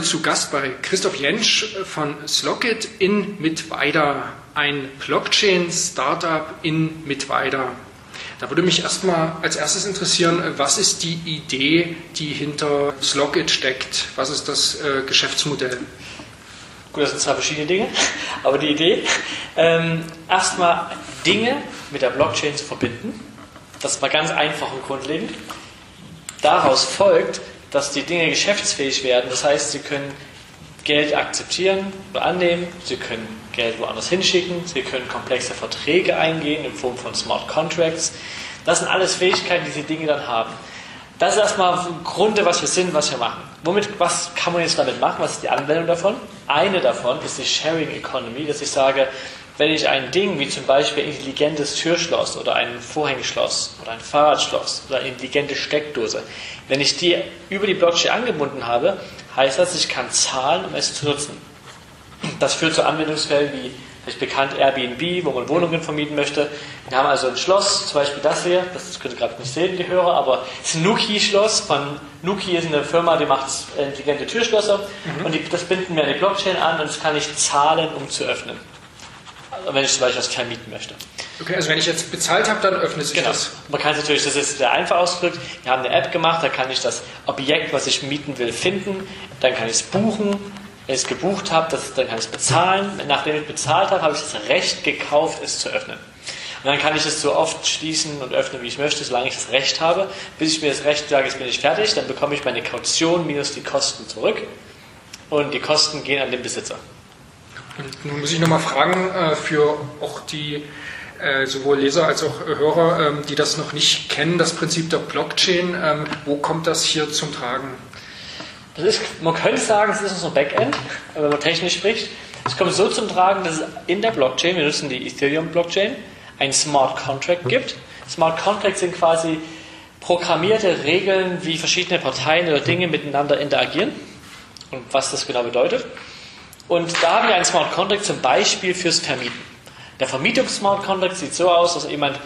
heute zu Gast bei Christoph Jentsch von Slockit in Mittweida, ein Blockchain-Startup in Mittweida. Da würde mich erstmal als erstes interessieren, was ist die Idee, die hinter Slockit steckt? Was ist das äh, Geschäftsmodell? Gut, das sind zwei verschiedene Dinge, aber die Idee, ähm, erstmal Dinge mit der Blockchain zu verbinden. Das mal ganz einfach und grundlegend. Daraus folgt, dass die Dinge geschäftsfähig werden. Das heißt, sie können Geld akzeptieren oder annehmen, sie können Geld woanders hinschicken, sie können komplexe Verträge eingehen in Form von Smart Contracts. Das sind alles Fähigkeiten, die diese Dinge dann haben. Das ist erstmal im Grunde, was wir sind, was wir machen. Womit, was kann man jetzt damit machen? Was ist die Anwendung davon? Eine davon ist die Sharing Economy, dass ich sage, wenn ich ein Ding wie zum Beispiel ein intelligentes Türschloss oder ein Vorhängeschloss oder ein Fahrradschloss oder eine intelligente Steckdose, wenn ich die über die Blockchain angebunden habe, heißt das, ich kann zahlen, um es zu nutzen. Das führt zu Anwendungsfällen wie vielleicht bekannt Airbnb, wo man Wohnungen vermieten möchte. Wir haben also ein Schloss, zum Beispiel das hier, das könnt ihr gerade nicht sehen, die Hörer, aber es ist ein Nuki-Schloss von Nuki ist eine Firma, die macht intelligente Türschlösser mhm. und die, das binden wir an die Blockchain an und das kann ich zahlen, um zu öffnen. Wenn ich zum Beispiel was vermieten möchte. Okay, also wenn ich jetzt bezahlt habe, dann öffnet sich genau. das. Man kann es natürlich, das ist sehr einfach ausgedrückt. Wir haben eine App gemacht, da kann ich das Objekt, was ich mieten will, finden. Dann kann ich es buchen. Wenn ich es gebucht habe, das, dann kann ich es bezahlen. Nachdem ich bezahlt habe, habe ich das Recht gekauft, es zu öffnen. Und dann kann ich es so oft schließen und öffnen, wie ich möchte, solange ich das Recht habe. Bis ich mir das Recht sage, jetzt bin ich fertig, dann bekomme ich meine Kaution minus die Kosten zurück. Und die Kosten gehen an den Besitzer. Und nun muss ich nochmal fragen, äh, für auch die äh, sowohl Leser als auch Hörer, ähm, die das noch nicht kennen, das Prinzip der Blockchain. Ähm, wo kommt das hier zum Tragen? Das ist, man könnte sagen, es ist unser Backend, wenn man technisch spricht. Es kommt so zum Tragen, dass es in der Blockchain, wir nutzen die Ethereum-Blockchain, ein Smart Contract gibt. Smart Contracts sind quasi programmierte Regeln, wie verschiedene Parteien oder Dinge miteinander interagieren und was das genau bedeutet. Und da haben wir einen Smart Contract zum Beispiel fürs Vermieten. Der Vermietungs-Smart Contract sieht so aus, dass jemand,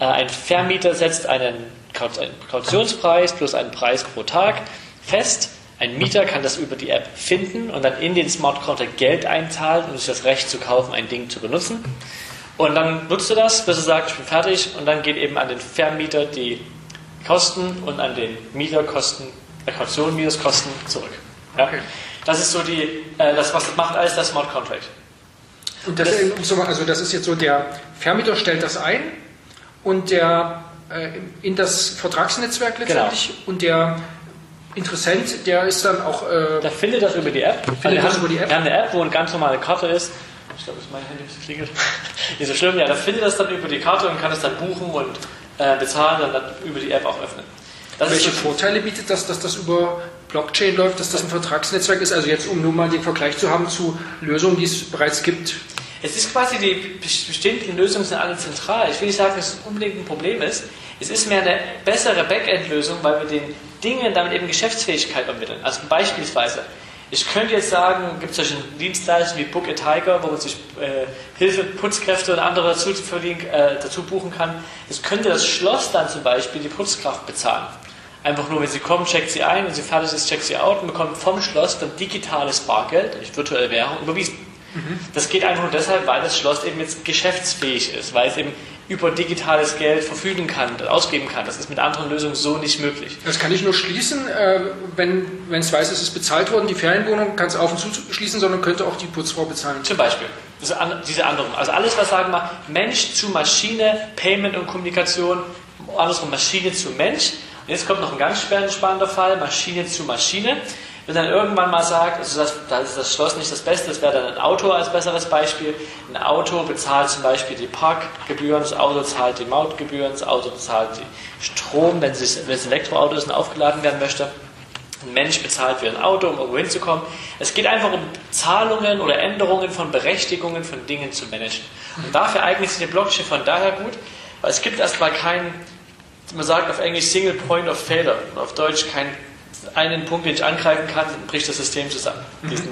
äh, ein Vermieter setzt einen, Kautionspreis plus einen Preis pro Tag fest. Ein Mieter kann das über die App finden und dann in den Smart Contract Geld einzahlen, um sich das Recht zu kaufen, ein Ding zu benutzen. Und dann nutzt er das, bis er sagt, ich bin fertig, und dann geht eben an den Vermieter die Kosten und an den Mieter Kosten, äh, Kaution minus Kosten zurück. Ja? Okay. Das ist so die, äh, das, was das macht alles der Smart Contract. Und das, also das ist jetzt so, der Vermieter stellt das ein und der äh, in das Vertragsnetzwerk letztendlich genau. und der Interessent, der ist dann auch. Äh, der findet das über die App. Findet also das über die App. Wir haben eine App, wo eine ganz normale Karte ist. Ich glaube, das ist mein Handy, das klingelt. Nicht so schlimm. Ja, der findet das dann über die Karte und kann es dann buchen und äh, bezahlen und dann über die App auch öffnen. Das Welche so Vorteile bietet das, dass das über Blockchain läuft, dass das ein Vertragsnetzwerk ist? Also jetzt, um nur mal den Vergleich zu haben zu Lösungen, die es bereits gibt. Es ist quasi, die bestehenden Lösungen sind alle zentral. Ich will nicht sagen, dass es unbedingt ein Problem ist. Es ist mehr eine bessere Backend-Lösung, weil wir den Dingen damit eben Geschäftsfähigkeit ermitteln. Also beispielsweise, ich könnte jetzt sagen, gibt es solche Dienstleister wie Book a Tiger, wo man sich äh, Hilfe, Putzkräfte und andere dazu, äh, dazu buchen kann. Es könnte das Schloss dann zum Beispiel die Putzkraft bezahlen. Einfach nur, wenn sie kommen, checkt sie ein, wenn sie fertig ist, checkt sie out und bekommt vom Schloss dann digitales Bargeld, nicht virtuelle Währung, überwiesen. Mhm. Das geht einfach nur deshalb, weil das Schloss eben jetzt geschäftsfähig ist, weil es eben über digitales Geld verfügen kann, ausgeben kann. Das ist mit anderen Lösungen so nicht möglich. Das kann ich nur schließen, äh, wenn, wenn es weiß, es ist bezahlt worden. Die Ferienwohnung kann es auf und zu schließen, sondern könnte auch die Putzfrau bezahlen. Zum Beispiel. diese anderen. Also alles, was sagen wir, Mensch zu Maschine, Payment und Kommunikation, andersrum Maschine zu Mensch jetzt kommt noch ein ganz spannender Fall, Maschine zu Maschine. Wenn dann irgendwann mal sagt, also das, da ist das Schloss nicht das Beste, das wäre dann ein Auto als besseres Beispiel. Ein Auto bezahlt zum Beispiel die Parkgebühren, das Auto zahlt die Mautgebühren, das Auto bezahlt die Strom, wenn es, wenn es ein Elektroauto ist und aufgeladen werden möchte. Ein Mensch bezahlt für ein Auto, um irgendwo hinzukommen. Es geht einfach um Zahlungen oder Änderungen von Berechtigungen von Dingen zu managen. Und dafür eignet sich die Blockchain von daher gut, weil es gibt erstmal keinen man sagt auf Englisch Single Point of Failure, auf Deutsch kein einen Punkt, den ich angreifen kann, bricht das System zusammen. Mhm. Diesen,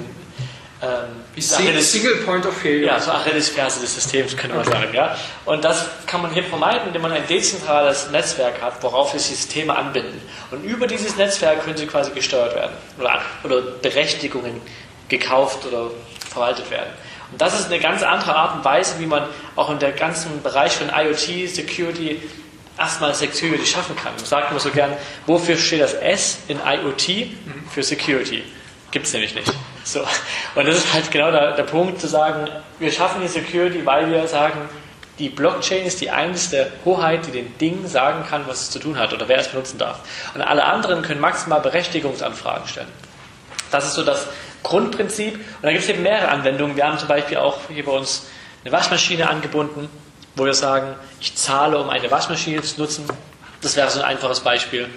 ähm, Wie Single, Point of Failure. Ja, so Achillesferse des Systems, könnte man sagen. Ja? Und das kann man hier vermeiden, indem man ein dezentrales Netzwerk hat, worauf sich Systeme anbinden. Und über dieses Netzwerk können sie quasi gesteuert werden oder, oder Berechtigungen gekauft oder verwaltet werden. Und das ist eine ganz andere Art und Weise, wie man auch in der ganzen Bereich von IoT, Security, erstmal Security schaffen kann. Man sagt immer so gern, wofür steht das S in IoT? Für Security. Gibt es nämlich nicht. So. Und das ist halt genau der, der Punkt zu sagen, wir schaffen die Security, weil wir sagen, die Blockchain ist die einzige Hoheit, die den Ding sagen kann, was es zu tun hat oder wer es benutzen darf. Und alle anderen können maximal Berechtigungsanfragen stellen. Das ist so das Grundprinzip. Und da gibt es eben mehrere Anwendungen. Wir haben zum Beispiel auch hier bei uns eine Waschmaschine angebunden, wo wir sagen, ich zahle, um eine Waschmaschine zu nutzen. Das wäre so ein einfaches Beispiel.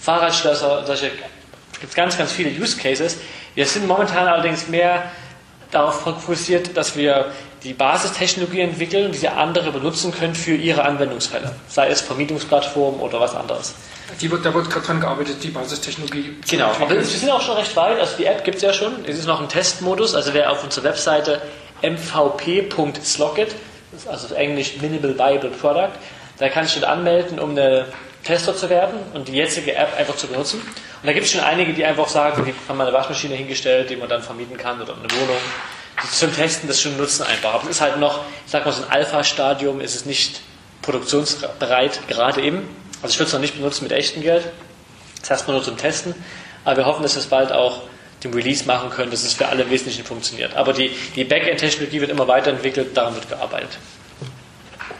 Fahrradschlösser, solche, gibt es ganz, ganz viele Use Cases. Wir sind momentan allerdings mehr darauf fokussiert, dass wir die Basistechnologie entwickeln, die andere benutzen können für ihre Anwendungsfälle, sei es Vermietungsplattformen oder was anderes. Die wird, da wird gerade dran gearbeitet, die Basistechnologie zu Genau, aber wir sind auch schon recht weit, also die App gibt es ja schon, es ist noch ein Testmodus, also wer auf unserer Webseite mvp.slogit, also Englisch Minimal Viable Product, da kann ich schon anmelden, um eine Tester zu werden und die jetzige App einfach zu benutzen. Und da gibt es schon einige, die einfach sagen, die haben mal eine Waschmaschine hingestellt, die man dann vermieten kann oder eine Wohnung. Die zum Testen das schon nutzen einfach. Aber es ist halt noch, ich sag mal, so ein Alpha-Stadium, ist es nicht produktionsbereit, gerade eben. Also ich würde es noch nicht benutzen mit echtem Geld. Das heißt nur zum Testen. Aber wir hoffen, dass es bald auch dem Release machen können, dass es für alle im Wesentlichen funktioniert. Aber die, die Backend-Technologie wird immer weiterentwickelt, daran wird gearbeitet.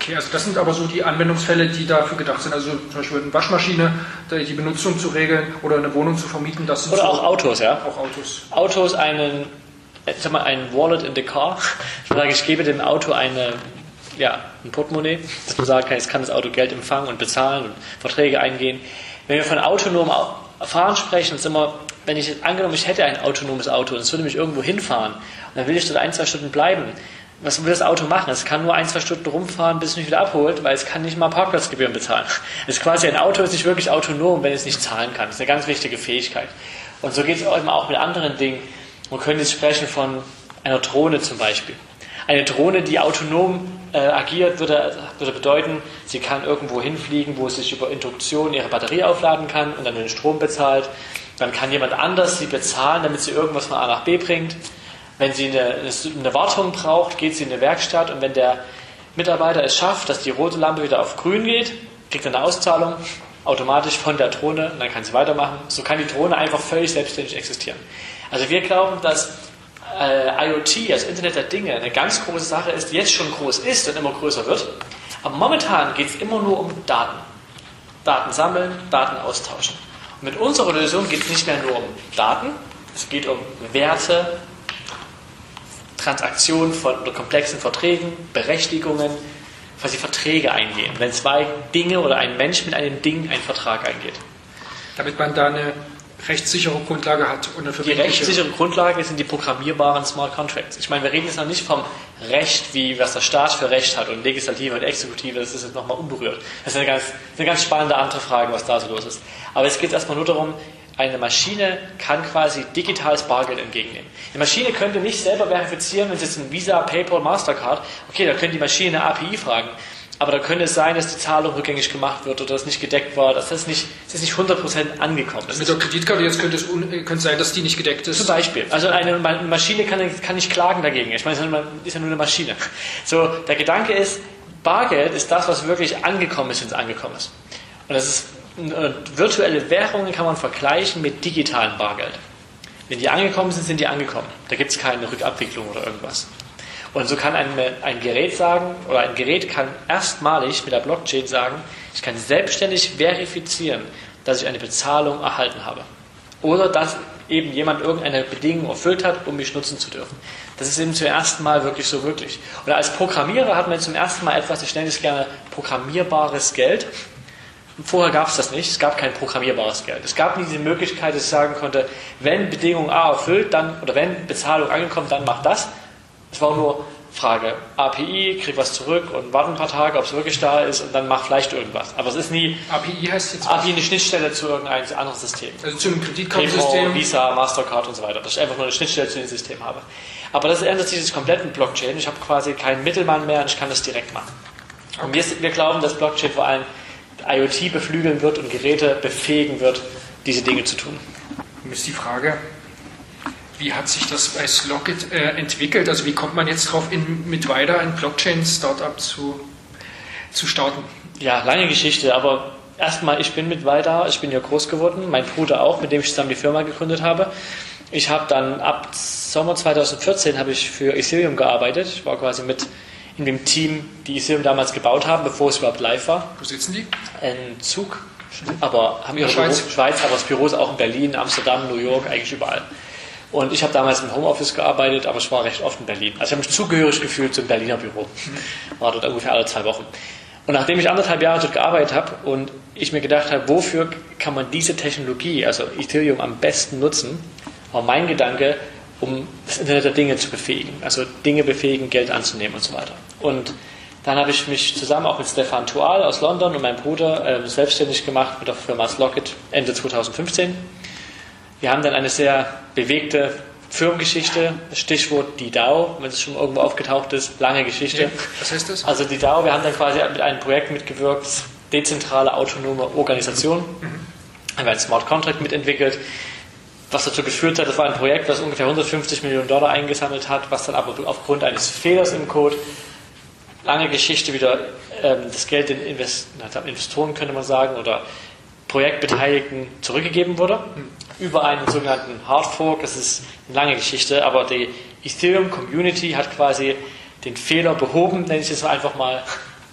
Okay, also das sind aber so die Anwendungsfälle, die dafür gedacht sind. Also zum Beispiel eine Waschmaschine, die Benutzung zu regeln oder eine Wohnung zu vermieten. Das oder so auch Autos, ja. Auch Autos. Autos, einen, ich sag mal, ein Wallet in the car. Ich sage, ich gebe dem Auto eine, ja, ein Portemonnaie, dass man sagen kann, jetzt kann das Auto Geld empfangen und bezahlen und Verträge eingehen. Wenn wir von autonomem Fahren sprechen, ist immer, wenn ich angenommen, ich hätte ein autonomes Auto und es würde mich irgendwo hinfahren und dann will ich dort ein, zwei Stunden bleiben, was will das Auto machen? Es kann nur ein, zwei Stunden rumfahren, bis es mich wieder abholt, weil es kann nicht mal Parkplatzgebühren bezahlen. Es ist quasi ein Auto ist nicht wirklich autonom, wenn es nicht zahlen kann. Das ist eine ganz wichtige Fähigkeit. Und so geht es eben auch mit anderen Dingen. Man könnte jetzt sprechen von einer Drohne zum Beispiel. Eine Drohne, die autonom äh, agiert, würde, würde bedeuten, sie kann irgendwo hinfliegen, wo sie sich über Induktion ihre Batterie aufladen kann und dann den Strom bezahlt. Dann kann jemand anders sie bezahlen, damit sie irgendwas von A nach B bringt. Wenn sie eine, eine Wartung braucht, geht sie in eine Werkstatt und wenn der Mitarbeiter es schafft, dass die rote Lampe wieder auf grün geht, kriegt er eine Auszahlung automatisch von der Drohne und dann kann sie weitermachen. So kann die Drohne einfach völlig selbstständig existieren. Also wir glauben, dass äh, IoT, also Internet der Dinge, eine ganz große Sache ist, die jetzt schon groß ist und immer größer wird. Aber momentan geht es immer nur um Daten. Daten sammeln, Daten austauschen. Mit unserer Lösung geht es nicht mehr nur um Daten, es geht um Werte, Transaktionen von komplexen Verträgen, Berechtigungen, quasi Verträge eingehen. Wenn zwei Dinge oder ein Mensch mit einem Ding einen Vertrag eingeht. Damit man da eine rechtssichere Grundlage hat. Und eine die rechtssichere Grundlage sind die programmierbaren Smart Contracts. Ich meine, wir reden jetzt noch nicht vom Recht, wie was der Staat für Recht hat und Legislative und Exekutive, das ist jetzt nochmal unberührt. Das ist eine ganz, eine ganz spannende andere Frage, was da so los ist. Aber es geht erstmal nur darum, eine Maschine kann quasi digitales Bargeld entgegennehmen. Eine Maschine könnte nicht selber verifizieren, wenn es jetzt ein Visa, PayPal, Mastercard, okay, da könnte die Maschine eine API fragen. Aber da könnte es sein, dass die Zahlung rückgängig gemacht wird oder dass nicht gedeckt war, dass das nicht, das nicht 100% angekommen ist. Mit der Kreditkarte jetzt könnte es könnte sein, dass die nicht gedeckt ist. Zum Beispiel. Also eine Maschine kann, kann nicht klagen dagegen. Ich meine, es ist ja nur eine Maschine. So, der Gedanke ist, Bargeld ist das, was wirklich angekommen ist, wenn es angekommen ist. Und das ist äh, virtuelle Währungen kann man vergleichen mit digitalem Bargeld. Wenn die angekommen sind, sind die angekommen. Da gibt es keine Rückabwicklung oder irgendwas. Und so kann ein, ein Gerät sagen, oder ein Gerät kann erstmalig mit der Blockchain sagen, ich kann selbstständig verifizieren, dass ich eine Bezahlung erhalten habe. Oder dass eben jemand irgendeine Bedingung erfüllt hat, um mich nutzen zu dürfen. Das ist eben zum ersten Mal wirklich so wirklich. Oder als Programmierer hat man zum ersten Mal etwas, ich nenne es gerne programmierbares Geld. Vorher gab es das nicht, es gab kein programmierbares Geld. Es gab nie diese Möglichkeit, dass ich sagen konnte, wenn Bedingung A erfüllt, dann, oder wenn Bezahlung angekommen, dann mach das. Es war nur frage API, krieg was zurück und warte ein paar Tage, ob es wirklich da ist und dann mach vielleicht irgendwas. Aber es ist nie API heißt jetzt API eine Schnittstelle zu irgendeinem anderen System. Also zu einem Kreditkartensystem. Visa, Mastercard und so weiter. Dass ich einfach nur eine Schnittstelle zu dem System habe. Aber das ändert sich jetzt komplett Blockchain. Ich habe quasi keinen Mittelmann mehr und ich kann das direkt machen. Und wir, wir glauben, dass Blockchain vor allem IoT beflügeln wird und Geräte befähigen wird, diese Dinge zu tun. Nun ist die Frage, wie hat sich das bei Slockit äh, entwickelt? Also wie kommt man jetzt drauf, in, mit weiter ein Blockchain-Startup zu, zu starten? Ja, lange Geschichte, aber erstmal, ich bin mit weiter, ich bin ja groß geworden, mein Bruder auch, mit dem ich zusammen die Firma gegründet habe. Ich habe dann ab Sommer 2014 habe ich für Ethereum gearbeitet. Ich war quasi mit in dem Team, die Ethereum damals gebaut haben, bevor es überhaupt live war. Wo sitzen die? Ein Zug, aber haben ihre Schweiz. Büro, Schweiz, aber das Büro ist auch in Berlin, Amsterdam, New York, eigentlich überall. Und ich habe damals im Homeoffice gearbeitet, aber ich war recht oft in Berlin. Also ich habe mich zugehörig gefühlt zum Berliner Büro. War dort ungefähr alle zwei Wochen. Und nachdem ich anderthalb Jahre dort gearbeitet habe und ich mir gedacht habe, wofür kann man diese Technologie, also Ethereum, am besten nutzen, war mein Gedanke, um das Internet der Dinge zu befähigen. Also Dinge befähigen, Geld anzunehmen und so weiter. Und dann habe ich mich zusammen auch mit Stefan Tual aus London und meinem Bruder äh, selbstständig gemacht mit der Firma Slockit Ende 2015. Wir haben dann eine sehr bewegte Firmengeschichte, Stichwort die DAO, wenn es schon irgendwo aufgetaucht ist, lange Geschichte. Was heißt das? Also die DAO, wir haben dann quasi mit einem Projekt mitgewirkt, dezentrale autonome Organisation, haben wir ein Smart Contract mitentwickelt, was dazu geführt hat, das war ein Projekt, das ungefähr 150 Millionen Dollar eingesammelt hat, was dann aber aufgrund eines Fehlers im Code, lange Geschichte wieder ähm, das Geld den Invest Investoren, könnte man sagen, oder Projektbeteiligten zurückgegeben wurde, über einen sogenannten Hard Fork, das ist eine lange Geschichte, aber die Ethereum Community hat quasi den Fehler behoben, nenne ich es einfach mal,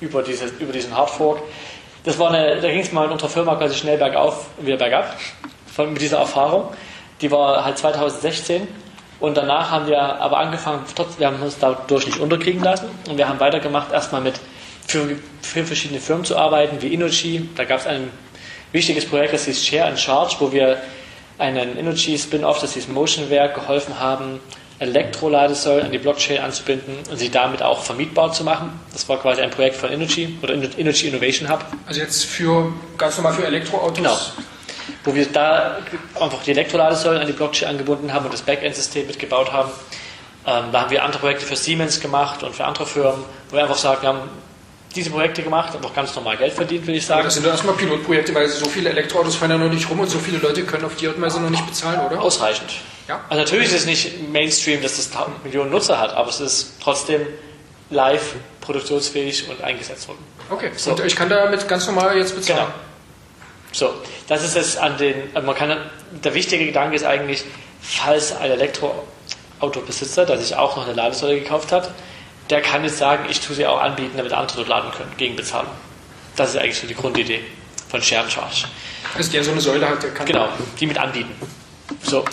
über, diese, über diesen Hard Fork. Das war eine, da ging es mal in unserer Firma quasi schnell bergauf und wieder bergab von, mit dieser Erfahrung. Die war halt 2016 und danach haben wir aber angefangen, trotz, wir haben uns dadurch nicht unterkriegen lassen und wir haben weitergemacht, erstmal mit für, für Firmen zu arbeiten, wie Innogy. Da gab es ein wichtiges Projekt, das hieß Share and Charge, wo wir einen Innogy-Spin-Off, das hieß Motionwerk, geholfen haben, Elektroladesäulen an die Blockchain anzubinden und sie damit auch vermietbar zu machen. Das war quasi ein Projekt von Innogy oder Innogy Innovation Hub. Also jetzt für ganz normal für Elektroautos. Genau. Wo wir da einfach die Elektroladesäulen an die Blockchain angebunden haben und das Backend-System mitgebaut haben. Ähm, da haben wir andere Projekte für Siemens gemacht und für andere Firmen, wo wir einfach sagen, haben diese Projekte gemacht und auch ganz normal Geld verdient, würde ich Aber sagen. das sind doch erstmal Pilotprojekte, weil so viele Elektroautos fahren ja noch nicht rum und so viele Leute können auf die Art und Weise noch nicht bezahlen, oder? Ausreichend. Ja. Also natürlich ist es nicht Mainstream, dass das 1000 Millionen Nutzer hat, aber es ist trotzdem live produktionsfähig und eingesetzt worden. Okay. So. Und ich kann damit ganz normal jetzt bezahlen. Genau. So, das ist es an den, also man kann, der wichtige Gedanke ist eigentlich, falls ein Elektroautobesitzer, der sich auch noch eine Ladesäule gekauft hat, der kann jetzt sagen, ich tue sie auch anbieten, damit andere dort laden können, gegen Bezahlung. Das ist eigentlich so die Grundidee von Share and Charge. Also der so eine Säule hat, der kann. Genau, die mit anbieten. So.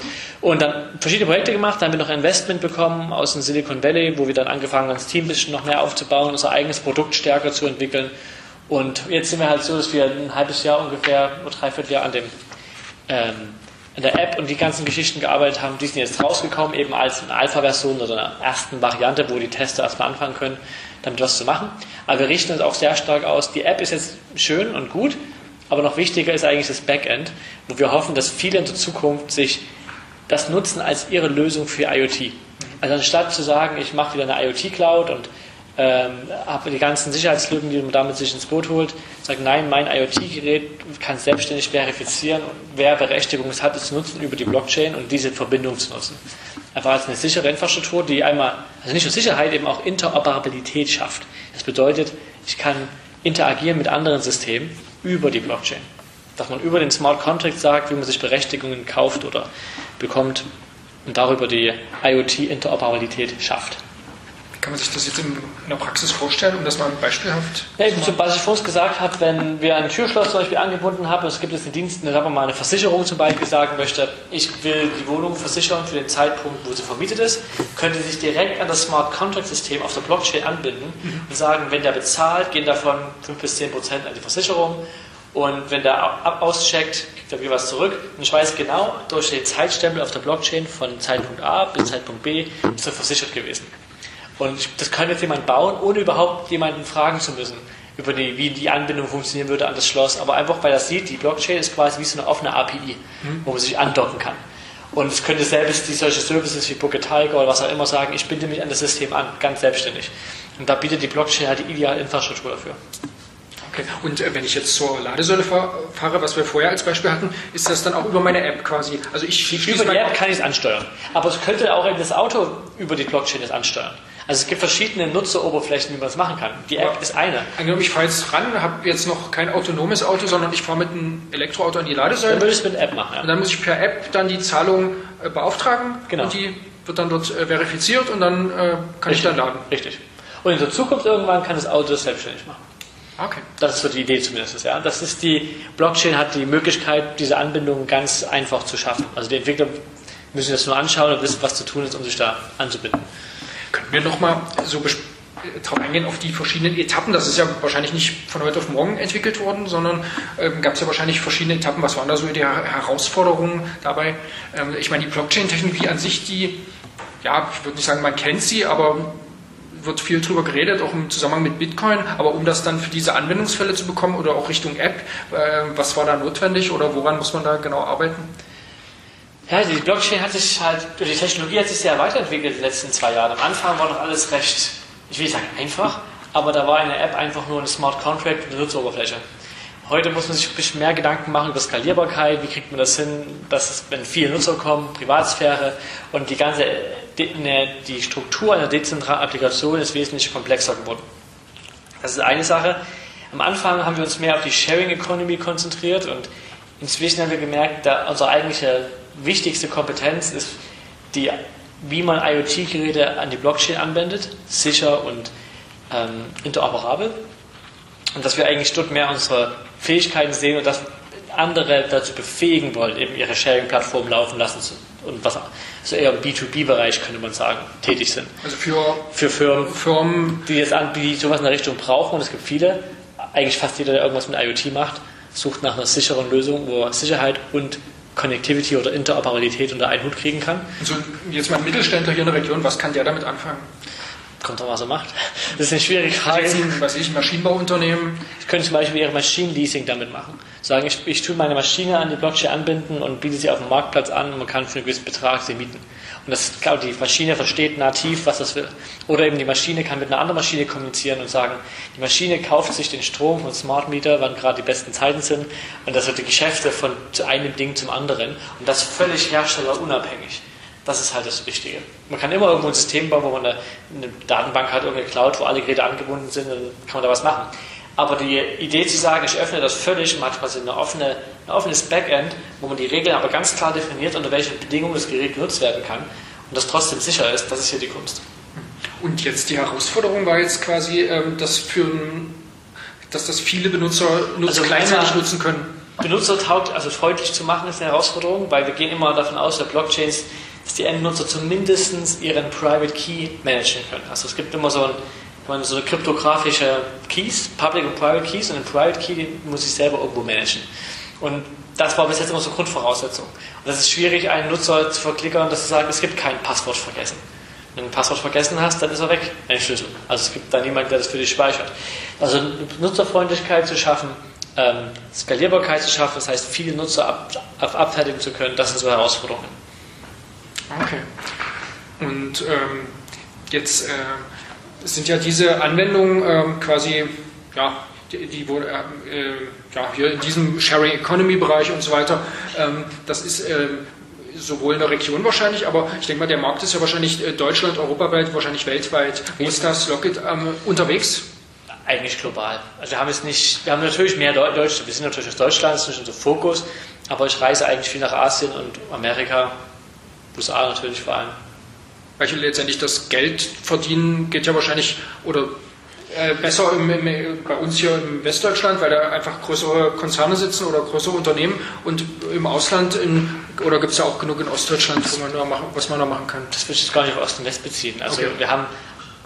Und dann verschiedene Projekte gemacht, dann haben wir noch Investment bekommen aus dem Silicon Valley, wo wir dann angefangen haben, das Team ein bisschen noch mehr aufzubauen, unser eigenes Produkt stärker zu entwickeln. Und jetzt sind wir halt so, dass wir ein halbes Jahr ungefähr, oder dreiviertel Jahr an dem ähm, an der App und die ganzen Geschichten gearbeitet haben. Die sind jetzt rausgekommen, eben als eine Alpha-Version oder eine ersten Variante, wo die Tester erstmal anfangen können, damit was zu machen. Aber wir richten uns auch sehr stark aus. Die App ist jetzt schön und gut, aber noch wichtiger ist eigentlich das Backend, wo wir hoffen, dass viele in der Zukunft sich das nutzen als ihre Lösung für IoT. Also anstatt zu sagen, ich mache wieder eine IoT-Cloud und ähm, die ganzen Sicherheitslücken, die man damit sich ins Boot holt, sagt, nein, mein IoT-Gerät kann selbstständig verifizieren, wer Berechtigung hat, es zu nutzen über die Blockchain und diese Verbindung zu nutzen. Einfach als eine sichere Infrastruktur, die einmal, also nicht nur Sicherheit, eben auch Interoperabilität schafft. Das bedeutet, ich kann interagieren mit anderen Systemen über die Blockchain. Dass man über den Smart Contract sagt, wie man sich Berechtigungen kauft oder bekommt und darüber die IoT-Interoperabilität schafft. Kann man sich das jetzt in, in der Praxis vorstellen, um das mal beispielhaft Ja, eben, so, was ich vorhin gesagt habe, wenn wir ein Türschloss zum Beispiel angebunden haben, es gibt jetzt einen Dienst, sagen wir mal eine Versicherung zum Beispiel sagen möchte, ich will die Wohnung versichern für den Zeitpunkt, wo sie vermietet ist, könnte sich direkt an das Smart Contract System auf der Blockchain anbinden und sagen, wenn der bezahlt, gehen davon 5 bis 10 Prozent an die Versicherung und wenn der auscheckt, kriegt er wieder was zurück. Und ich weiß genau, durch den Zeitstempel auf der Blockchain von Zeitpunkt A bis Zeitpunkt B ist er versichert gewesen. Und das kann jetzt jemand bauen, ohne überhaupt jemanden fragen zu müssen, über die, wie die Anbindung funktionieren würde an das Schloss. Aber einfach, weil er sieht, die Blockchain ist quasi wie so eine offene API, mhm. wo man sich andocken kann. Und es könnte selbst die solche Services wie Bucket Tiger oder was auch immer sagen, ich binde mich an das System an, ganz selbstständig. Und da bietet die Blockchain halt die ideale Infrastruktur dafür. Okay. Und äh, wenn ich jetzt zur Ladesäule fahre, was wir vorher als Beispiel hatten, ist das dann auch über meine App quasi? Also ich über die App kann ich es ansteuern. Aber es könnte auch das Auto über die Blockchain das ansteuern. Also es gibt verschiedene Nutzeroberflächen, wie man das machen kann. Die App ja. ist eine. Angenommen, ich fahre jetzt ran, habe jetzt noch kein autonomes Auto, sondern ich fahre mit einem Elektroauto an die Ladesäule. Dann würde ich es mit App machen. Ja. Und dann muss ich per App dann die Zahlung äh, beauftragen. Genau. Und die wird dann dort äh, verifiziert und dann äh, kann Richtig. ich dann laden. Richtig. Und in der Zukunft irgendwann kann das Auto das selbstständig machen. Okay. Das ist so die Idee zumindest. Ja. Das ist die Blockchain hat die Möglichkeit, diese Anbindung ganz einfach zu schaffen. Also die Entwickler müssen das nur anschauen und wissen, was zu tun ist, um sich da anzubinden. Können wir nochmal so darauf eingehen, auf die verschiedenen Etappen? Das ist ja wahrscheinlich nicht von heute auf morgen entwickelt worden, sondern ähm, gab es ja wahrscheinlich verschiedene Etappen. Was waren da so die Herausforderungen dabei? Ähm, ich meine, die Blockchain-Technologie an sich, die, ja, ich würde nicht sagen, man kennt sie, aber wird viel darüber geredet, auch im Zusammenhang mit Bitcoin, aber um das dann für diese Anwendungsfälle zu bekommen oder auch Richtung App, äh, was war da notwendig oder woran muss man da genau arbeiten? Ja, die Blockchain hat sich halt, die Technologie hat sich sehr weiterentwickelt in den letzten zwei Jahren. Am Anfang war noch alles recht, ich will nicht sagen einfach, aber da war eine App einfach nur ein Smart Contract und eine Nutzeroberfläche. Heute muss man sich ein bisschen mehr Gedanken machen über Skalierbarkeit, wie kriegt man das hin, dass es, wenn viele Nutzer kommen, Privatsphäre und die ganze die Struktur einer dezentralen Applikation ist wesentlich komplexer geworden. Das ist eine Sache. Am Anfang haben wir uns mehr auf die Sharing Economy konzentriert und inzwischen haben wir gemerkt, da unsere eigentliche wichtigste Kompetenz ist, die, wie man IoT-Geräte an die Blockchain anwendet, sicher und ähm, interoperabel. Und dass wir eigentlich dort mehr unsere Fähigkeiten sehen und das andere dazu befähigen wollen, eben ihre Sharing-Plattform laufen lassen zu und was so eher im B2B-Bereich, könnte man sagen, tätig sind. Also für, für Firmen, Firmen, die jetzt an, die sowas in der Richtung brauchen, und es gibt viele, eigentlich fast jeder, der irgendwas mit IoT macht, sucht nach einer sicheren Lösung, wo er Sicherheit und Connectivity oder Interoperabilität unter einen Hut kriegen kann. Also jetzt mal ein Mittelständler hier in der Region, was kann der damit anfangen? Kommt drauf, was er macht. Das ist eine schwierige Frage. Also ein, was ich, Maschinenbauunternehmen. Ich könnte zum Beispiel ihre Maschinenleasing damit machen. Sagen, ich, ich tue meine Maschine an die Blockchain anbinden und biete sie auf dem Marktplatz an und man kann für einen gewissen Betrag sie mieten. Und das, klar, die Maschine versteht nativ, was das will. Oder eben die Maschine kann mit einer anderen Maschine kommunizieren und sagen, die Maschine kauft sich den Strom von Smart Meter, wann gerade die besten Zeiten sind. Und das wird die Geschäfte von einem Ding zum anderen. Und das völlig herstellerunabhängig. Das ist halt das Wichtige. Man kann immer irgendwo ein System bauen, wo man eine, eine Datenbank hat, irgendeine Cloud, wo alle Geräte angebunden sind, dann kann man da was machen. Aber die Idee zu sagen, ich öffne das völlig, macht quasi eine offene, ein offenes Backend, wo man die Regeln aber ganz klar definiert, unter welchen Bedingungen das Gerät genutzt werden kann und das trotzdem sicher ist, das ist hier die Kunst. Und jetzt die Herausforderung war jetzt quasi, ähm, dass, für, dass das viele Benutzer nutz, also gleichzeitig nutzen können. Benutzertaugt, also freundlich zu machen, ist eine Herausforderung, weil wir gehen immer davon aus, dass Blockchains dass die Endnutzer zumindest ihren Private Key managen können. Also es gibt immer so, ein, so eine kryptografische Keys, Public und Private Keys, und ein Private Key den muss ich selber irgendwo managen. Und das war bis jetzt immer so Grundvoraussetzung. Und das ist schwierig, einen Nutzer zu verklickern, dass du sagst, es gibt kein Passwort vergessen. Wenn du ein Passwort vergessen hast, dann ist er weg, dein Schlüssel. Also es gibt da niemanden, der das für dich speichert. Also Nutzerfreundlichkeit zu schaffen, ähm, Skalierbarkeit zu schaffen, das heißt, viele Nutzer ab, ab, abfertigen zu können, das sind so Herausforderungen. Okay. Und ähm, jetzt äh, sind ja diese Anwendungen ähm, quasi, ja, die, die äh, äh, ja, hier in diesem Sharing Economy Bereich und so weiter, ähm, das ist äh, sowohl in der Region wahrscheinlich, aber ich denke mal, der Markt ist ja wahrscheinlich äh, Deutschland, europaweit, wahrscheinlich weltweit. Wo ist das Lockit ähm, unterwegs? Eigentlich global. Also wir haben jetzt nicht, wir haben natürlich mehr Deutsche, wir sind natürlich aus Deutschland, das ist unser Fokus, aber ich reise eigentlich viel nach Asien und Amerika, USA natürlich vor allem. Weil letztendlich das Geld verdienen geht ja wahrscheinlich oder äh, besser im, im, bei uns hier im Westdeutschland, weil da einfach größere Konzerne sitzen oder größere Unternehmen und im Ausland in, oder gibt es ja auch genug in Ostdeutschland, wo man machen, was man da machen kann? Das würde ich jetzt gar nicht auf Ost und West beziehen. Also okay. wir haben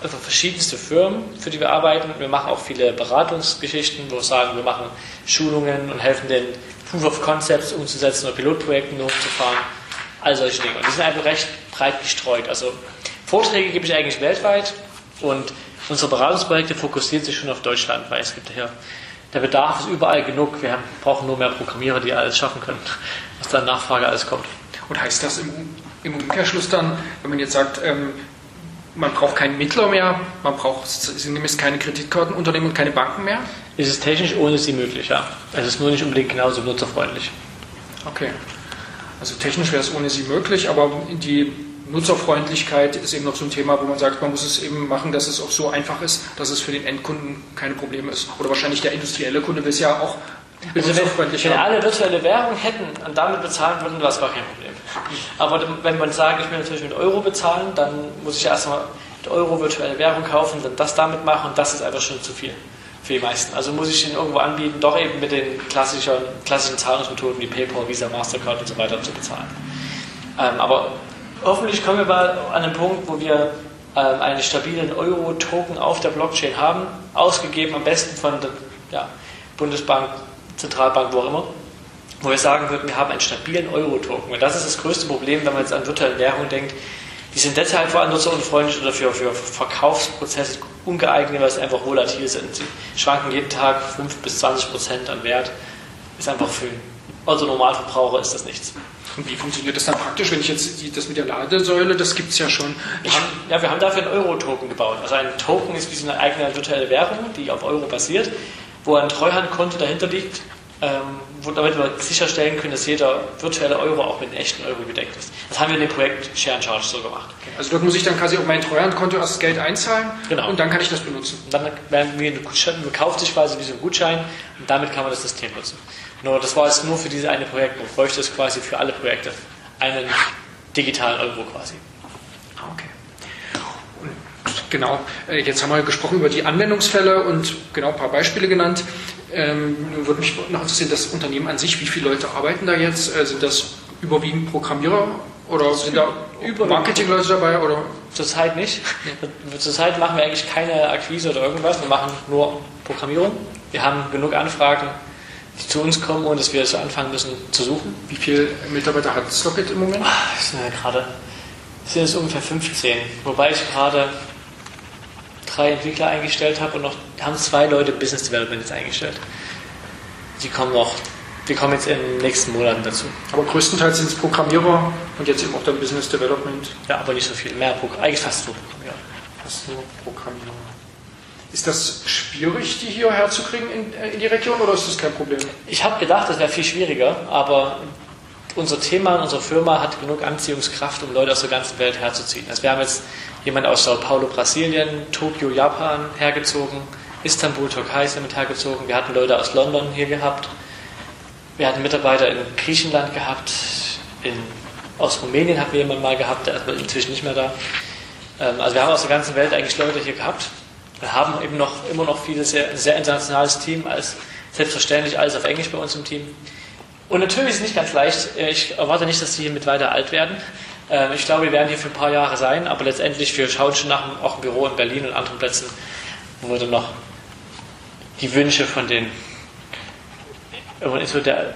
einfach verschiedenste Firmen, für die wir arbeiten. Wir machen auch viele Beratungsgeschichten, wo wir sagen, wir machen Schulungen und helfen den Proof of Concepts umzusetzen oder Pilotprojekten hochzufahren all solche Dinge. Und die sind einfach recht breit gestreut. Also Vorträge gebe ich eigentlich weltweit, Und unsere Beratungsprojekte fokussieren sich schon auf Deutschland, weil es gibt ja der Bedarf ist überall genug. Wir brauchen nur mehr Programmierer, die alles schaffen können, was da Nachfrage alles kommt. Und heißt das im, im Umkehrschluss dann, wenn man jetzt sagt, ähm, man braucht keinen Mittler mehr, man braucht sinngemäß keine Kreditkartenunternehmen und keine Banken mehr? Ist es technisch ohne sie möglich, ja. Es ist nur nicht unbedingt genauso nutzerfreundlich. Okay. Also technisch wäre es ohne sie möglich, aber die Nutzerfreundlichkeit ist eben noch so ein Thema, wo man sagt, man muss es eben machen, dass es auch so einfach ist, dass es für den Endkunden keine Probleme ist. Oder wahrscheinlich der industrielle Kunde will es ja auch also wenn, wenn alle virtuelle Währung hätten und damit bezahlen würden, wäre es gar kein Problem. Aber wenn man sagt, ich will natürlich mit Euro bezahlen, dann muss ich erstmal mit Euro virtuelle Währung kaufen, dann das damit machen und das ist einfach schon zu viel für die meisten. Also muss ich den irgendwo anbieten, doch eben mit den klassischen, klassischen Zahlungsmethoden wie PayPal, Visa, Mastercard und so weiter zu bezahlen. Ähm, aber hoffentlich kommen wir mal an den Punkt, wo wir ähm, einen stabilen Euro-Token auf der Blockchain haben, ausgegeben am besten von der ja, Bundesbank, Zentralbank, wo auch immer, wo wir sagen würden, wir haben einen stabilen Euro-Token. Und das ist das größte Problem, wenn man jetzt an virtuelle Währung denkt. Die sind deshalb vor allem nutzerunfreundlich oder für, für Verkaufsprozesse ungeeignet, weil sie einfach volatil sind. Sie schwanken jeden Tag 5 bis 20 Prozent an Wert. Ist einfach für also Normalverbraucher ist das nichts. Und wie funktioniert das dann praktisch, wenn ich jetzt das mit der Ladesäule, das gibt es ja schon. Ich, ja, wir haben dafür einen Euro-Token gebaut. Also ein Token ist wie so eine eigene virtuelle Währung, die auf Euro basiert, wo ein Treuhandkonto dahinter liegt, ähm, damit wir sicherstellen können, dass jeder virtuelle Euro auch mit einem echten Euro gedeckt ist. Das haben wir in dem Projekt Share and Charge so gemacht. Okay. Also dort muss ich dann quasi auf mein Treuhandkonto erst das Geld einzahlen genau. und dann kann ich das benutzen. Und dann werden wir Gutschein, man kauft sich quasi wie so ein Gutschein und damit kann man das System nutzen. Nur das war jetzt nur für dieses eine Projekt. Man bräuchte es quasi für alle Projekte. Einen digitalen Euro quasi. Ah, okay. Und genau, äh, jetzt haben wir gesprochen über die Anwendungsfälle und genau ein paar Beispiele genannt. Ähm, würde mich noch interessieren, das Unternehmen an sich, wie viele Leute arbeiten da jetzt? Äh, sind das überwiegend Programmierer oder sind da Marketingleute dabei? Oder? Zurzeit nicht. Nee. Zurzeit machen wir eigentlich keine Akquise oder irgendwas. Wir machen nur Programmierung. Wir haben genug Anfragen die zu uns kommen, ohne dass wir so anfangen müssen zu suchen. Wie viele Mitarbeiter hat Slocket im Moment? Das sind ja gerade sind es ungefähr 15, wobei ich gerade drei Entwickler eingestellt habe und noch haben zwei Leute Business Development jetzt eingestellt. Die kommen noch, die kommen jetzt in den nächsten Monaten dazu. Aber größtenteils sind es Programmierer und jetzt eben auch dann Business Development. Ja, aber nicht so viel, mehr eigentlich fast nur Programmierer. Fast nur Programmierer. Ist das schwierig, die hier herzukriegen in, äh, in die Region oder ist das kein Problem? Ich habe gedacht, das wäre viel schwieriger, aber unser Thema, unsere Firma hat genug Anziehungskraft, um Leute aus der ganzen Welt herzuziehen. Also wir haben jetzt jemanden aus Sao Paulo, Brasilien, Tokio, Japan hergezogen, Istanbul, Türkei ist damit hergezogen. Wir hatten Leute aus London hier gehabt. Wir hatten Mitarbeiter in Griechenland gehabt. In, aus Rumänien haben wir jemanden mal gehabt, der ist inzwischen nicht mehr da. Ähm, also wir haben aus der ganzen Welt eigentlich Leute hier gehabt. Wir haben eben noch, immer noch viele sehr, sehr internationales Team, als selbstverständlich alles auf Englisch bei uns im Team. Und natürlich ist es nicht ganz leicht. Ich erwarte nicht, dass sie hiermit weiter alt werden. Ähm, ich glaube, wir werden hier für ein paar Jahre sein, aber letztendlich, wir schauen schon nach auch ein Büro in Berlin und anderen Plätzen, wo wir dann noch die Wünsche von den so der,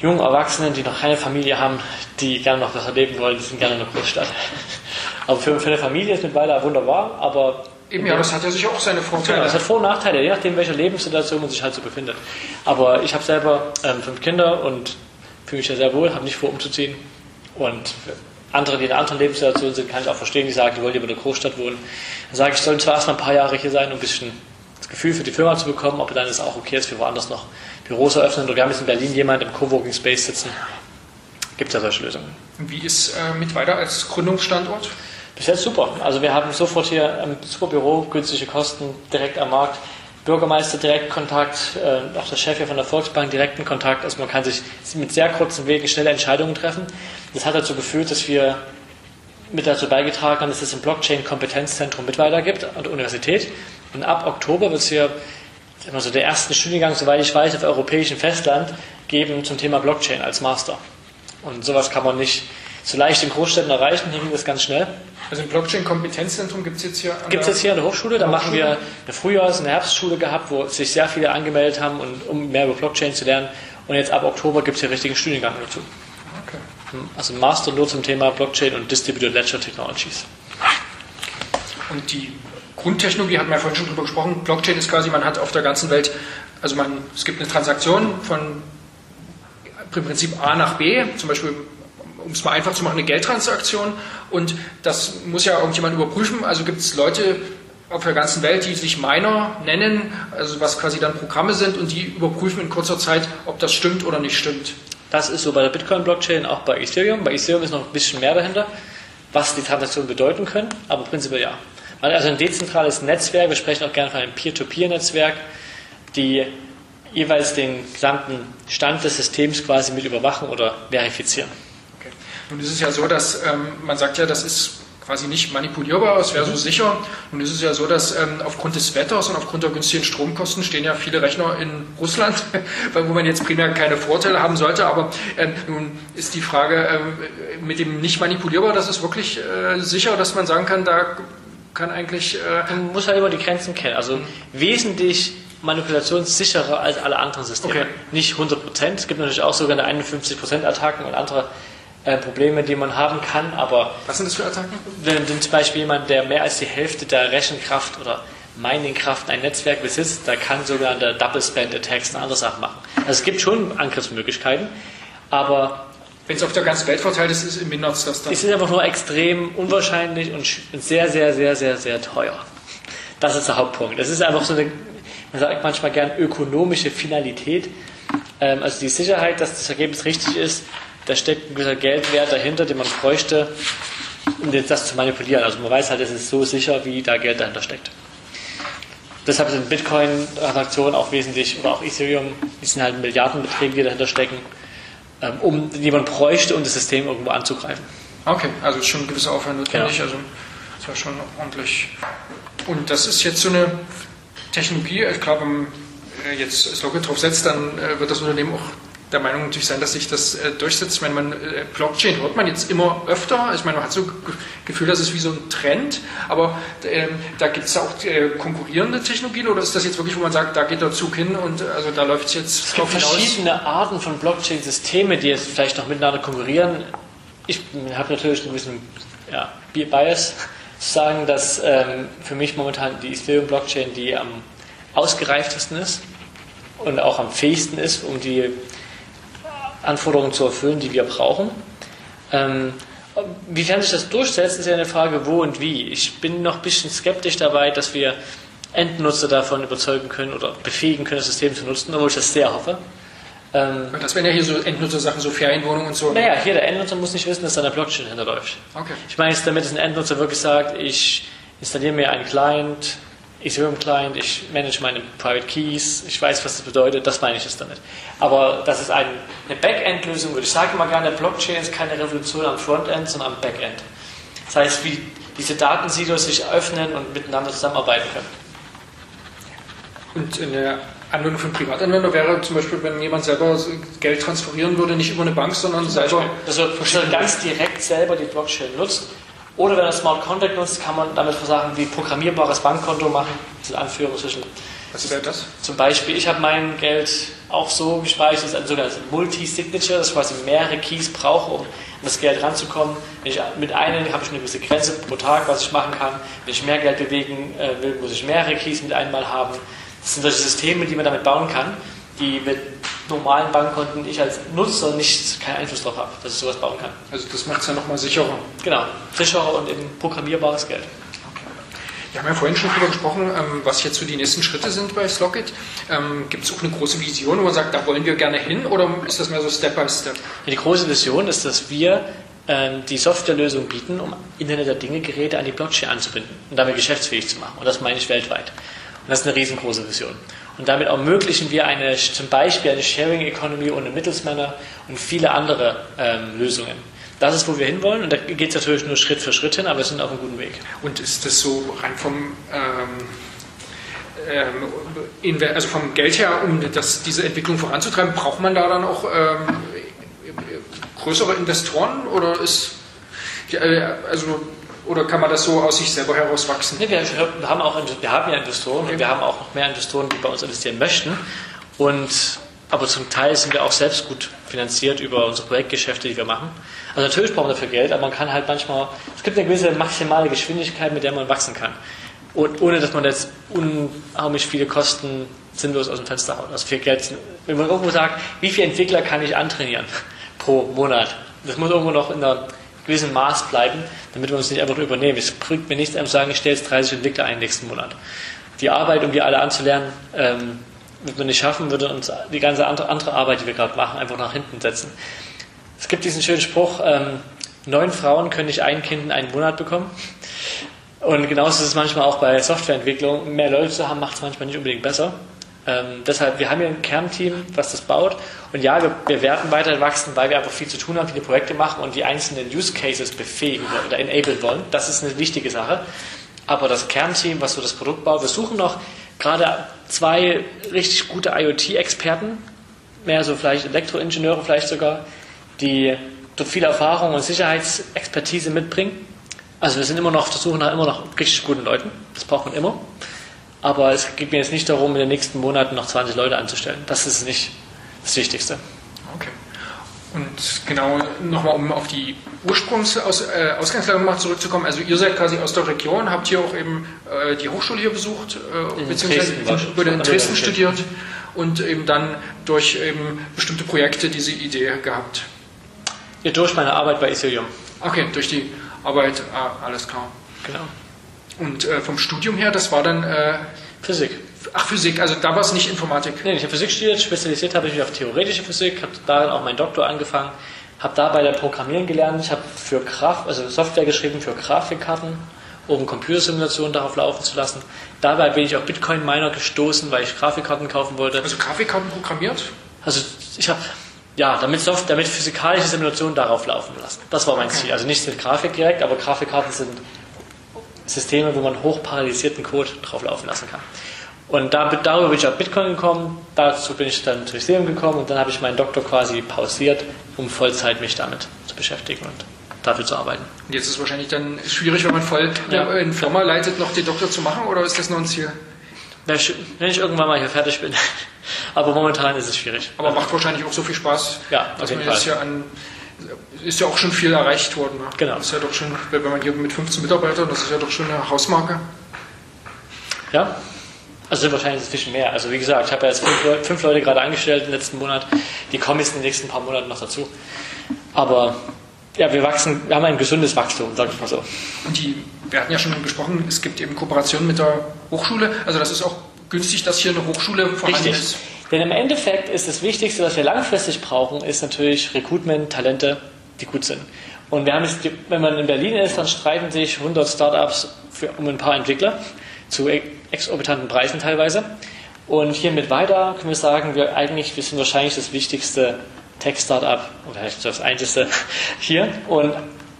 jungen Erwachsenen, die noch keine Familie haben, die gerne noch was erleben wollen, die sind gerne in der Großstadt. Aber für, für eine Familie ist mittlerweile wunderbar, aber. Eben, ja, das hat ja sicher auch seine Vorteile. Genau, das hat Vor- und Nachteile, je nachdem, welche Lebenssituation man sich halt so befindet. Aber ich habe selber ähm, fünf Kinder und fühle mich ja sehr wohl, habe nicht vor, umzuziehen. Und andere, die in einer anderen Lebenssituation sind, kann ich auch verstehen, die sagen, die wollen lieber in der Großstadt wohnen. Dann sage ich, sollen zwar erstmal ein paar Jahre hier sein, um ein bisschen das Gefühl für die Firma zu bekommen, ob dann es auch okay ist, für woanders noch Büros eröffnen. Oder wir haben jetzt in Berlin jemanden im Coworking Space sitzen. Gibt es ja solche Lösungen. Wie ist äh, mit weiter als Gründungsstandort? Bis jetzt super. Also wir haben sofort hier ein super Büro, günstige Kosten, direkt am Markt. Bürgermeister Direktkontakt, äh, auch der Chef hier von der Volksbank direkten Kontakt. Also man kann sich mit sehr kurzen Wegen schnelle Entscheidungen treffen. Das hat dazu geführt, dass wir mit dazu beigetragen haben, dass es ein Blockchain-Kompetenzzentrum mit weitergibt an der Universität. Und ab Oktober wird es hier immer so der erste Studiengang, soweit ich weiß, auf europäischem Festland geben zum Thema Blockchain als Master. Und sowas kann man nicht so leicht in Großstädten erreichen. Hier ging das ganz schnell. Also ein Blockchain-Kompetenzzentrum gibt es jetzt hier? Gibt es jetzt hier an der Hochschule. Da machen wir eine Frühjahrs- und eine Herbstschule gehabt, wo sich sehr viele angemeldet haben, und, um mehr über Blockchain zu lernen. Und jetzt ab Oktober gibt es hier richtigen Studiengang dazu. Okay. Also Master nur zum Thema Blockchain und Distributed Ledger Technologies. Und die Grundtechnologie hat man ja vorhin schon drüber gesprochen. Blockchain ist quasi, man hat auf der ganzen Welt, also man, es gibt eine Transaktion von im Prinzip A nach B, zum Beispiel um es mal einfach zu machen, eine Geldtransaktion und das muss ja irgendjemand überprüfen. Also gibt es Leute auf der ganzen Welt, die sich Miner nennen, also was quasi dann Programme sind und die überprüfen in kurzer Zeit, ob das stimmt oder nicht stimmt. Das ist so bei der Bitcoin-Blockchain, auch bei Ethereum. Bei Ethereum ist noch ein bisschen mehr dahinter, was die Transaktionen bedeuten können, aber prinzipiell ja. Also ein dezentrales Netzwerk, wir sprechen auch gerne von einem Peer-to-Peer-Netzwerk, die jeweils den gesamten Stand des Systems quasi mit überwachen oder verifizieren. Nun ist es ja so, dass ähm, man sagt ja, das ist quasi nicht manipulierbar, es wäre so sicher. Nun ist es ja so, dass ähm, aufgrund des Wetters und aufgrund der günstigen Stromkosten stehen ja viele Rechner in Russland, wo man jetzt primär keine Vorteile haben sollte. Aber ähm, nun ist die Frage ähm, mit dem nicht manipulierbar, das ist wirklich äh, sicher, dass man sagen kann, da kann eigentlich. Äh man muss halt immer die Grenzen kennen. Also mhm. wesentlich manipulationssicherer als alle anderen Systeme. Okay. Nicht 100 Prozent. Es gibt natürlich auch sogar 51 Prozent Attacken und andere äh, Probleme, die man haben kann. Aber was sind das für Attacken? Wenn, wenn zum Beispiel jemand, der mehr als die Hälfte der Rechenkraft oder Miningkraft ein Netzwerk besitzt, da kann sogar der Double Spend Attacks und andere Sachen machen. Also es gibt schon Angriffsmöglichkeiten, aber wenn es auf der ganzen Welt verteilt ist, ist mindert es das dann. Es ist einfach nur extrem unwahrscheinlich und sehr, sehr, sehr, sehr, sehr teuer. Das ist der Hauptpunkt. Das ist einfach so eine, man sagt manchmal gern ökonomische Finalität. Ähm, also die Sicherheit, dass das Ergebnis richtig ist, da steckt ein gewisser Geldwert dahinter, den man bräuchte, um das zu manipulieren. Also man weiß halt, es ist so sicher, wie da Geld dahinter steckt. Deshalb sind Bitcoin-Transaktionen auch wesentlich, oder auch Ethereum, die sind halt Milliardenbeträge, die dahinter stecken, ähm, um, die man bräuchte, um das System irgendwo anzugreifen. Okay, also schon ein gewisser Aufwand notwendig, genau. also ist ja schon ordentlich. Und das ist jetzt so eine Technologie, ich glaube, wenn jetzt das Logo drauf setzt, dann äh, wird das Unternehmen auch der Meinung natürlich sein, dass sich das äh, durchsetzt. Ich meine, man, äh, Blockchain hört man jetzt immer öfter. Ich meine, man hat so Gefühl, das ist wie so ein Trend. Aber äh, da gibt es auch konkurrierende Technologien oder ist das jetzt wirklich, wo man sagt, da geht der Zug hin und also da läuft es jetzt Es gibt verschiedene Arten von Blockchain-Systeme, die jetzt vielleicht noch miteinander konkurrieren. Ich habe natürlich ein bisschen ja, Bias zu sagen, dass ähm, für mich momentan die Ethereum-Blockchain die am ausgereiftesten ist und auch am fähigsten ist, um die Anforderungen zu erfüllen, die wir brauchen. Ähm, wiefern sich das durchsetzt, ist ja eine Frage, wo und wie. Ich bin noch ein bisschen skeptisch dabei, dass wir Endnutzer davon überzeugen können oder befähigen können, das System zu nutzen, obwohl ich das sehr hoffe. Ähm, das wären ja hier so Endnutzer-Sachen, so Ferienwohnungen und so. Naja, hier der Endnutzer muss nicht wissen, dass da eine Blockchain hinterläuft. Okay. Ich meine jetzt damit, dass ein Endnutzer wirklich sagt, ich installiere mir einen Client, Ethereum Client, ich manage meine Private Keys, ich weiß, was das bedeutet, das meine ich jetzt damit. Aber das ist ein, eine Backend-Lösung, würde ich sagen immer gerne, Blockchain ist keine Revolution am Frontend, sondern am Backend. Das heißt, wie diese Datensilos sich öffnen und miteinander zusammenarbeiten können. Und eine Anwendung für einen Privatanwender wäre zum Beispiel, wenn jemand selber Geld transferieren würde, nicht über eine Bank, sondern selber. Also ganz direkt selber die Blockchain nutzt oder wenn er Smart Contract nutzt, kann man damit Sachen wie programmierbares Bankkonto machen. Das sind Anführungsstrichen. Was wäre das? Zum Beispiel, ich habe mein Geld auch so gespeichert, das ist ein sogenanntes Multi-Signature, dass ich quasi mehrere Keys brauche, um an das Geld ranzukommen. Wenn ich, mit einem habe ich eine gewisse Grenze pro Tag, was ich machen kann. Wenn ich mehr Geld bewegen äh, will, muss ich mehrere Keys mit einmal haben. Das sind solche Systeme, die man damit bauen kann, die mit normalen Bankkonten ich als Nutzer nicht keinen Einfluss darauf habe, dass ich sowas bauen kann. Also das macht es ja nochmal sicherer. Genau, sicherer und eben programmierbares Geld. Wir haben ja vorhin schon darüber gesprochen, ähm, was jetzt so die nächsten Schritte sind bei Slockit. Ähm, gibt es auch eine große Vision, wo man sagt, da wollen wir gerne hin oder ist das mehr so Step by Step? die große Vision ist, dass wir ähm, die Softwarelösung bieten, um Internet der Dinge Geräte an die Blockchain anzubinden und damit geschäftsfähig zu machen. Und das meine ich weltweit. Und das ist eine riesengroße Vision. Und damit ermöglichen wir eine, zum Beispiel eine Sharing Economy ohne Mittelsmänner und viele andere ähm, Lösungen. Das ist, wo wir hinwollen und da geht es natürlich nur Schritt für Schritt hin, aber wir sind auf einem guten Weg. Und ist das so rein vom, ähm, ähm, also vom Geld her, um das, diese Entwicklung voranzutreiben, braucht man da dann auch ähm, größere Investoren oder ist, äh, also oder kann man das so aus sich selber herauswachsen? Nee, wir, haben auch, wir haben ja Investoren okay. und wir haben auch noch mehr Investoren, die bei uns investieren möchten. Und aber zum Teil sind wir auch selbst gut finanziert über unsere Projektgeschäfte, die wir machen. Also natürlich brauchen wir dafür Geld, aber man kann halt manchmal, es gibt eine gewisse maximale Geschwindigkeit, mit der man wachsen kann. Und ohne dass man jetzt unheimlich viele Kosten sinnlos aus dem Fenster haut. Also viel Geld. Wenn man irgendwo sagt, wie viele Entwickler kann ich antrainieren pro Monat? Das muss irgendwo noch in einer gewissen Maß bleiben, damit wir uns nicht einfach übernehmen. Es bringt mir nichts, einfach sagen, ich stelle jetzt 30 Entwickler ein nächsten Monat. Die Arbeit, um die alle anzulernen, ähm, wird man nicht schaffen, würde uns die ganze andere, Arbeit, die wir gerade machen, einfach nach hinten setzen. Es gibt diesen schönen Spruch, ähm, neun Frauen können nicht ein Kind in einen Monat bekommen. Und genauso ist es manchmal auch bei Softwareentwicklung. Mehr Leute zu haben, macht es manchmal nicht unbedingt besser. Ähm, deshalb, wir haben hier ein Kernteam, was das baut. Und ja, wir, wir werden weiter wachsen, weil wir einfach viel zu tun haben, viele Projekte machen und die einzelnen Use Cases befähigen oder enablen wollen. Das ist eine wichtige Sache. Aber das Kernteam, was so das Produkt baut, wir suchen noch gerade zwei richtig gute IoT-Experten, mehr so vielleicht Elektroingenieure vielleicht sogar, die dort viel Erfahrung und Sicherheitsexpertise mitbringen. Also wir sind immer noch auf der nach immer noch richtig guten Leuten. Das braucht man immer. Aber es geht mir jetzt nicht darum, in den nächsten Monaten noch 20 Leute anzustellen. Das ist nicht das Wichtigste. Okay. Und genau nochmal, um auf die Ursprungsausgangslage äh, zurückzukommen. Also ihr seid quasi aus der Region, habt hier auch eben äh, die Hochschule hier besucht, äh, beziehungsweise Dresden, in, in Dresden studiert und eben dann durch eben bestimmte Projekte diese Idee gehabt. Ja, durch meine Arbeit bei Ethereum. Okay, durch die Arbeit, ah, alles klar. Genau. Und äh, vom Studium her, das war dann äh, Physik. Ach, Physik, also da war es nicht Informatik. Nee, ich habe Physik studiert, spezialisiert habe ich mich auf theoretische Physik, habe da dann auch meinen Doktor angefangen, habe dabei dann Programmieren gelernt, ich habe für Graf, also Software geschrieben für Grafikkarten, um Computersimulationen darauf laufen zu lassen. Dabei bin ich auf Bitcoin-Miner gestoßen, weil ich Grafikkarten kaufen wollte. Also Grafikkarten programmiert? Also ich habe ja, damit, damit physikalische Simulationen darauf laufen lassen. Das war mein okay. Ziel. Also nicht mit Grafik direkt, aber Grafikkarten sind Systeme, wo man hochparalysierten Code drauf laufen lassen kann. Und da, darüber bin ich auf Bitcoin gekommen, dazu bin ich dann zu Ethereum gekommen und dann habe ich meinen Doktor quasi pausiert, um Vollzeit mich damit zu beschäftigen und dafür zu arbeiten. Und jetzt ist es wahrscheinlich dann schwierig, wenn man voll ja. eine Firma leitet, noch den Doktor zu machen oder ist das noch ein Ziel? Wenn ich irgendwann mal hier fertig bin. Aber momentan ist es schwierig. Aber macht wahrscheinlich auch so viel Spaß, ja, dass man jetzt hier an ist ja auch schon viel erreicht worden. Ne? Genau. Das ist ja doch schon, wenn man hier mit 15 Mitarbeitern, das ist ja doch schon eine Hausmarke. Ja, also sind wahrscheinlich ein bisschen mehr. Also wie gesagt, ich habe ja jetzt fünf Leute, fünf Leute gerade angestellt im letzten Monat. Die kommen jetzt in den nächsten paar Monaten noch dazu. Aber ja, wir wachsen, wir haben ein gesundes Wachstum, sage ich mal so. Und die, wir hatten ja schon gesprochen, es gibt eben Kooperationen mit der Hochschule. Also das ist auch günstig, dass hier eine Hochschule vorhanden Richtig. ist. Denn im Endeffekt ist das Wichtigste, was wir langfristig brauchen, ist natürlich Recruitment, Talente, die gut sind. Und wir haben jetzt, wenn man in Berlin ist, dann streiten sich 100 Startups für, um ein paar Entwickler zu exorbitanten Preisen teilweise. Und hier mit weiter können wir sagen, wir eigentlich, wir sind wahrscheinlich das wichtigste Tech-Startup oder das einzige hier. Und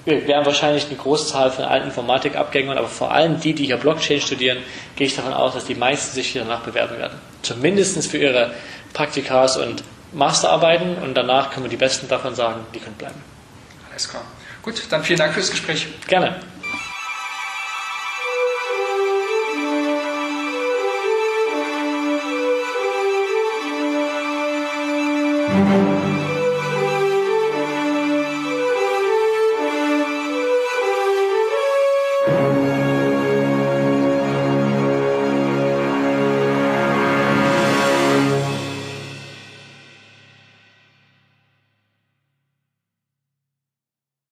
wir werden wahrscheinlich eine große Zahl von alten Informatikabgängern, aber vor allem die, die hier Blockchain studieren, gehe ich davon aus, dass die meisten sich hier danach bewerben werden. Zumindest für ihre Praktikas und Masterarbeiten und danach können wir die Besten davon sagen, die können bleiben. Alles klar. Gut, dann vielen Dank fürs Gespräch. Gerne.